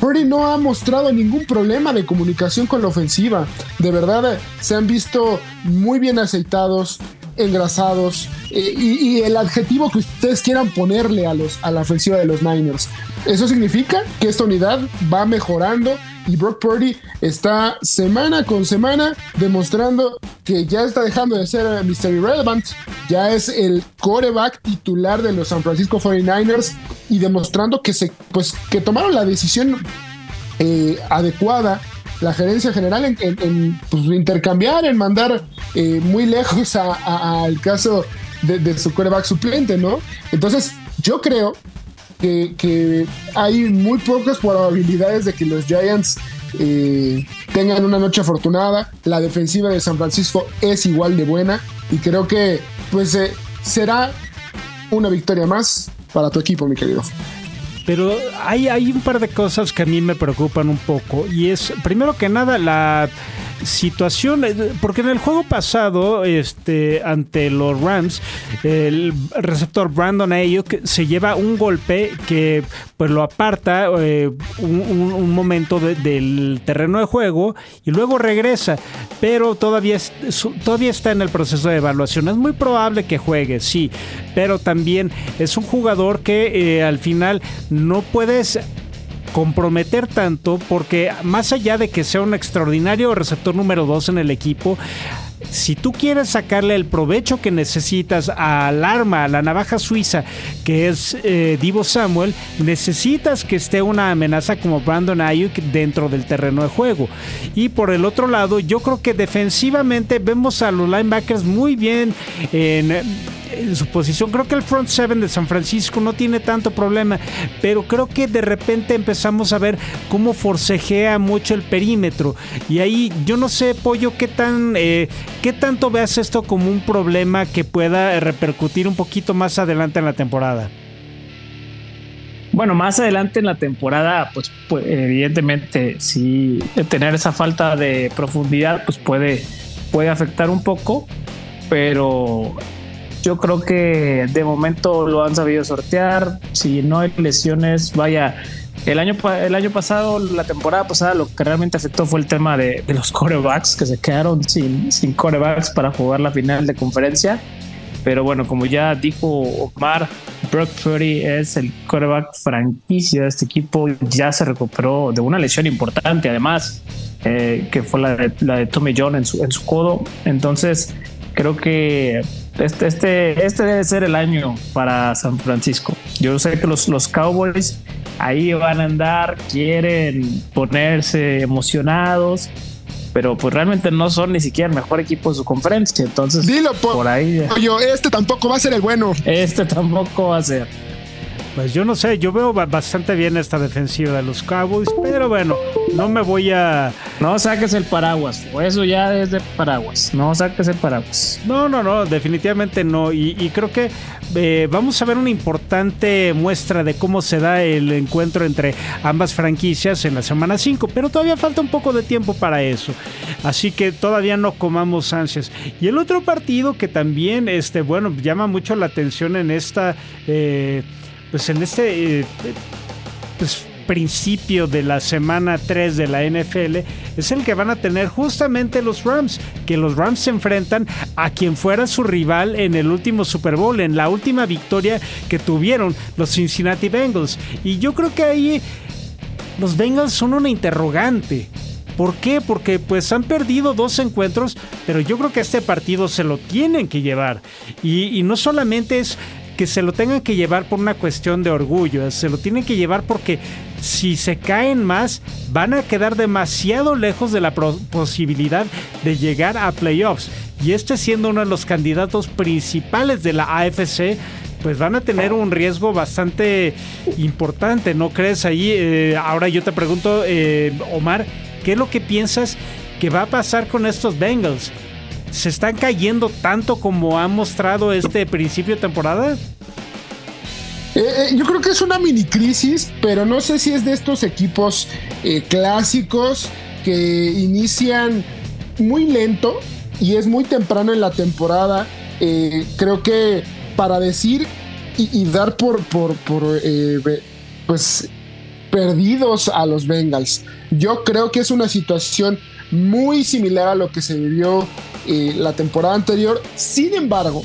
Purdy no ha mostrado ningún problema de comunicación con la ofensiva. De verdad, se han visto muy bien aceitados, engrasados eh, y, el adjetivo que ustedes quieran ponerle a, los, a la ofensiva de los Niners. Eso significa que esta unidad va mejorando y Brock Purdy está semana con semana demostrando que ya está dejando de ser Mr. Irrelevant, ya es el coreback titular de los San Francisco 49ers y demostrando que se pues que tomaron la decisión eh, adecuada la gerencia general en, pues, intercambiar, en mandar eh, muy lejos al caso de, su coreback suplente, ¿no? Entonces, yo creo que, hay muy pocas probabilidades de que los Giants eh, tengan una noche afortunada. La defensiva de San Francisco es igual de buena y creo que pues eh, será una victoria más para tu equipo, mi querido. Pero hay, hay un par de cosas que a mí me preocupan un poco y es, primero que nada, la situación, eh, porque en el juego pasado, este, ante los Rams, el receptor Brandon Ayuk se lleva un golpe que pues lo aparta eh, un, momento del terreno de juego y luego regresa, pero todavía, todavía está en el proceso de evaluación. Es muy probable que juegue, sí, pero también es un jugador que eh, al final no puedes comprometer tanto porque más allá de que sea un extraordinario receptor número 2 en el equipo, si tú quieres sacarle el provecho que necesitas al arma, a la navaja suiza que es eh, Divo Samuel, necesitas que esté una amenaza como Brandon Ayuk dentro del terreno de juego. Y por el otro lado, yo creo que defensivamente vemos a los linebackers muy bien en en su posición. Creo que el front seven de San Francisco no tiene tanto problema, pero creo que de repente empezamos a ver cómo forcejea mucho el perímetro. Y ahí yo no sé, Pollo, qué tan eh, qué tanto veas esto como un problema que pueda repercutir un poquito más adelante en la temporada. bueno, más adelante en la temporada, pues, pues evidentemente, si tener esa falta de profundidad, pues puede, puede afectar un poco, pero yo creo que de momento lo han sabido sortear. Si no hay lesiones, vaya. El año, el año pasado, la temporada pasada, lo que realmente afectó fue el tema de, los corebacks, que se quedaron sin, sin corebacks para jugar la final de conferencia. Pero bueno, como ya dijo Omar, Brock Purdy es el coreback franquicia de este equipo. Ya se recuperó de una lesión importante, además, eh, que fue la de, la de Tommy John en su, en su codo. Entonces, creo que este, este, este debe ser el año para San Francisco. Yo sé que los, los Cowboys ahí van a andar, quieren ponerse emocionados, pero pues realmente no son ni siquiera el mejor equipo de su conferencia. Entonces, Dilo, por, ahí. Yo, este tampoco va a ser el bueno. Este tampoco va a ser. Pues yo no sé, yo veo bastante bien esta defensiva de los Cowboys, pero bueno, no me voy a... No saques el paraguas, o eso ya es de paraguas, no saques el paraguas. No, no, no, definitivamente no, y, creo que eh, vamos a ver una importante muestra de cómo se da el encuentro entre ambas franquicias en la semana 5, pero todavía falta un poco de tiempo para eso, así que todavía no comamos ansias. Y el otro partido que también, este, bueno, llama mucho la atención en esta... Eh, pues en este eh, pues, principio de la semana 3 de la NFL es el que van a tener justamente los Rams, que los Rams se enfrentan a quien fuera su rival en el último Super Bowl, en la última victoria que tuvieron los Cincinnati Bengals. Y yo creo que ahí los Bengals son una interrogante. ¿Por qué? Porque pues han perdido dos encuentros, pero yo creo que este partido se lo tienen que llevar. Y, y no solamente es que se lo tengan que llevar por una cuestión de orgullo, se lo tienen que llevar porque si se caen más van a quedar demasiado lejos de la posibilidad de llegar a playoffs. Y este siendo uno de los candidatos principales de la AFC, pues van a tener un riesgo bastante importante, ¿no crees? Ahí, eh, ahora yo te pregunto, eh, Omar, ¿qué es lo que piensas que va a pasar con estos Bengals? Se están cayendo tanto como ha mostrado este principio de temporada? Eh, eh, yo creo que es una mini crisis, pero no sé si es de estos equipos eh, clásicos que inician muy lento y es muy temprano en la temporada. creo que para decir y, dar por, por, pues perdidos a los Bengals. Yo creo que es una situación muy similar a lo que se vivió eh, la temporada anterior. Sin embargo,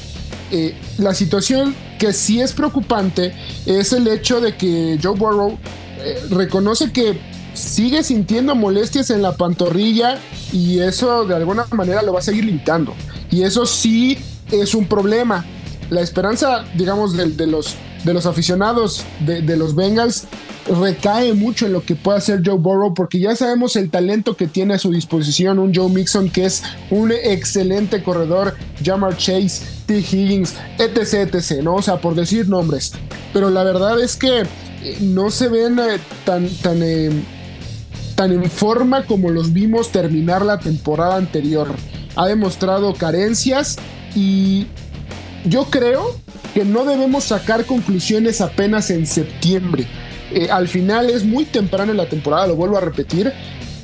eh, la situación que sí es preocupante es el hecho de que Joe Burrow eh, reconoce que sigue sintiendo molestias en la pantorrilla y eso de alguna manera lo va a seguir limitando. Y eso sí es un problema. La esperanza, digamos, de, los, de los aficionados de, de los Bengals recae mucho en lo que puede hacer Joe Burrow porque ya sabemos el talento que tiene a su disposición un Joe Mixon que es un excelente corredor, Jamar Chase, T. Higgins, etc, etc, ¿no? O sea, por decir nombres. Pero la verdad es que eh, no se ven eh, tan, tan, eh, tan en forma como los vimos terminar la temporada anterior. Ha demostrado carencias y yo creo que no debemos sacar conclusiones apenas en septiembre. Eh, al final es muy temprano en la temporada, lo vuelvo a repetir.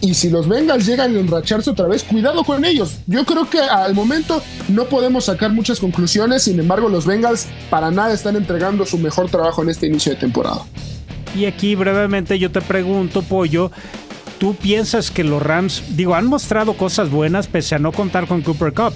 Y si los Bengals llegan a enracharse otra vez, cuidado con ellos. Yo creo que al momento no podemos sacar muchas conclusiones, sin embargo los Bengals para nada están entregando su mejor trabajo en este inicio de temporada. Y aquí brevemente yo te pregunto, Pollo, ¿tú piensas que los Rams, digo, han mostrado cosas buenas pese a no contar con Cooper Cup?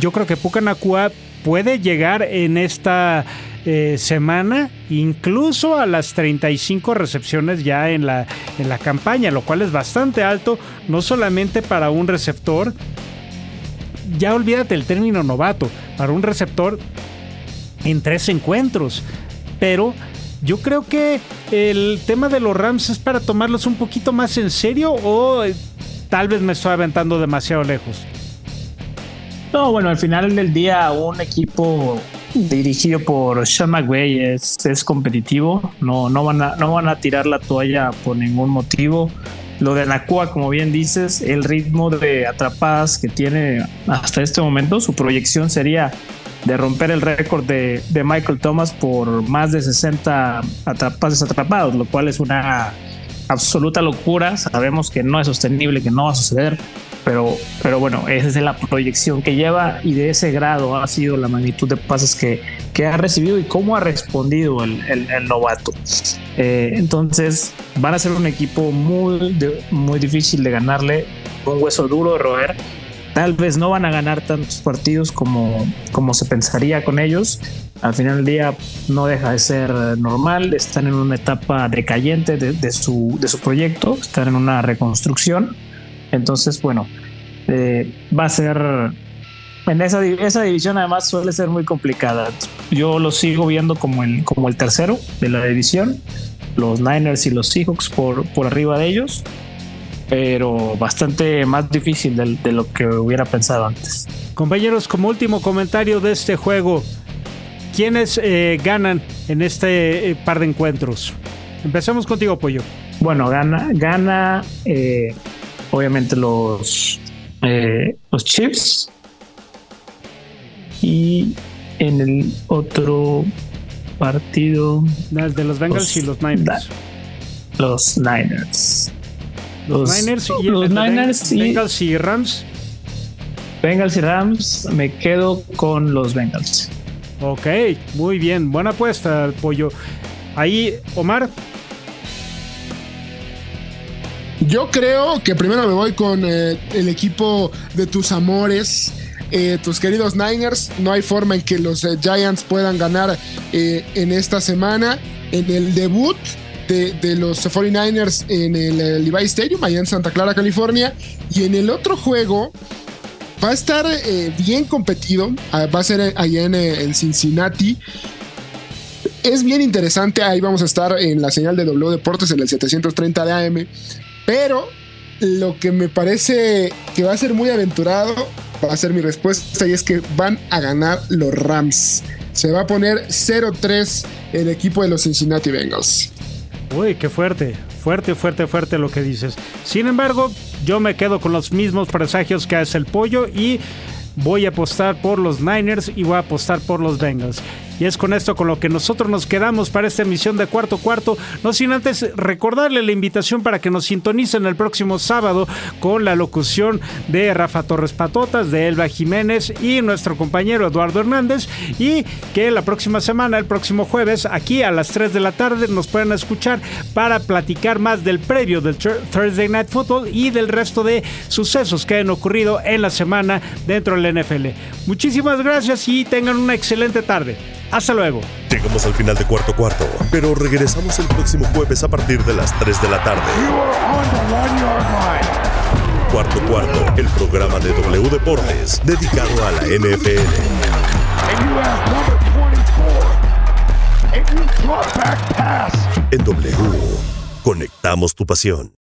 Yo creo que Pucanacua puede llegar en esta eh, semana, incluso a las 35 recepciones ya en la, en la campaña, lo cual es bastante alto, no solamente para un receptor, ya olvídate el término novato, para un receptor en tres encuentros, pero yo creo que el tema de los Rams es para tomarlos un poquito más en serio o eh, tal vez me estoy aventando demasiado lejos. No, bueno, al final del día un equipo dirigido por Sean McVay es, es competitivo, no, no, van a, no van a tirar la toalla por ningún motivo. Lo de Nakua, como bien dices, el ritmo de atrapadas que tiene hasta este momento, su proyección sería de romper el récord de, de, Michael Thomas por más de 60 pases atrapados, lo cual es una absoluta locura. Sabemos que no es sostenible, que no va a suceder, pero, pero bueno, esa es la proyección que lleva y de ese grado ha sido la magnitud de pases que, que ha recibido y cómo ha respondido el, el, novato. Eh, entonces van a ser un equipo muy, muy difícil de ganarle, un hueso duro de roer Tal vez no van a ganar tantos partidos como, como se pensaría con ellos. Al final del día no deja de ser normal. Están en una etapa decayente de, su, de su proyecto. Están en una reconstrucción. Entonces, bueno, eh, va a ser en esa, esa división además suele ser muy complicada. Yo lo sigo viendo como el, como el tercero de la división. Los Niners y los Seahawks por, por arriba de ellos pero bastante más difícil de, lo que hubiera pensado antes. Compañeros, como último comentario de este juego, ¿quiénes eh, ganan en este eh, par de encuentros? Empezamos contigo, Pollo. Bueno, gana, gana eh, obviamente los, los Chiefs y en el otro partido de los Bengals y los Niners. Los Niners. Los, Niners y los Niners y, Bengals y Rams. Bengals y Rams, me quedo con los Bengals. Ok, muy bien, buena apuesta, pollo. Ahí, Omar. Yo creo que primero me voy con eh, el equipo de tus amores. Eh, tus queridos Niners, no hay forma en que los eh, Giants puedan ganar en esta semana. En el debut de, los 49ers en el, Levi Stadium, allá en Santa Clara, California. Y en el otro juego va a estar bien competido, ah, va a ser allá en, en, Cincinnati. Es bien interesante, ahí vamos a estar en la señal de W Deportes en el 730 de AM. Pero lo que me parece que va a ser muy aventurado va a ser mi respuesta y es que van a ganar los Rams. Se va a poner 0-3 el equipo de los Cincinnati Bengals. Uy, qué fuerte, fuerte, fuerte, fuerte lo que dices. Sin embargo, yo me quedo con los mismos presagios que hace el pollo y voy a apostar por los Niners y voy a apostar por los Bengals. Y es con esto con lo que nosotros nos quedamos para esta emisión de cuarto cuarto. No sin antes recordarle la invitación para que nos sintonicen el próximo sábado con la locución de Rafa Torres Patotas, de Elba Jiménez y nuestro compañero Eduardo Hernández. Y que la próxima semana, el próximo jueves, aquí a las 3 de la tarde, nos pueden escuchar para platicar más del previo del Thursday Night Football y del resto de sucesos que han ocurrido en la semana dentro del NFL. Muchísimas gracias y tengan una excelente tarde. Hasta luego. Llegamos al final de cuarto cuarto, pero regresamos el próximo jueves a partir de las 3 de la tarde. Cuarto cuarto, el programa de W Deportes dedicado a la NFL. En W, conectamos tu pasión.